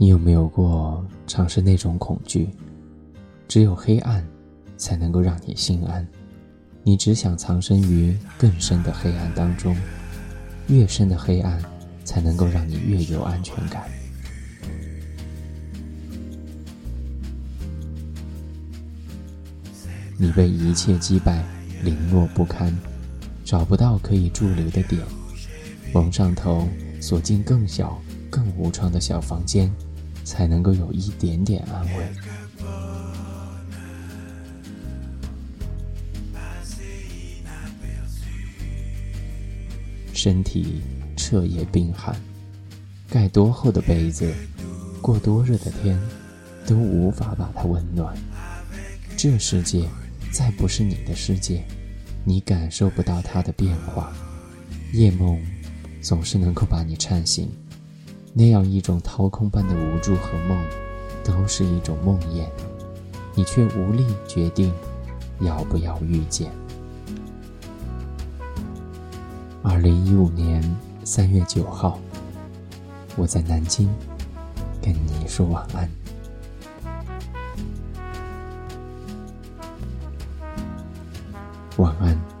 你有没有过尝试那种恐惧？只有黑暗，才能够让你心安。你只想藏身于更深的黑暗当中，越深的黑暗，才能够让你越有安全感。你被一切击败，零落不堪，找不到可以驻留的点，蒙上头，锁进更小、更无窗的小房间。才能够有一点点安慰。身体彻夜冰寒，盖多厚的被子，过多热的天，都无法把它温暖。这世界再不是你的世界，你感受不到它的变化。夜梦总是能够把你颤醒。那样一种掏空般的无助和梦，都是一种梦魇，你却无力决定要不要遇见。二零一五年三月九号，我在南京跟你说晚安，晚安。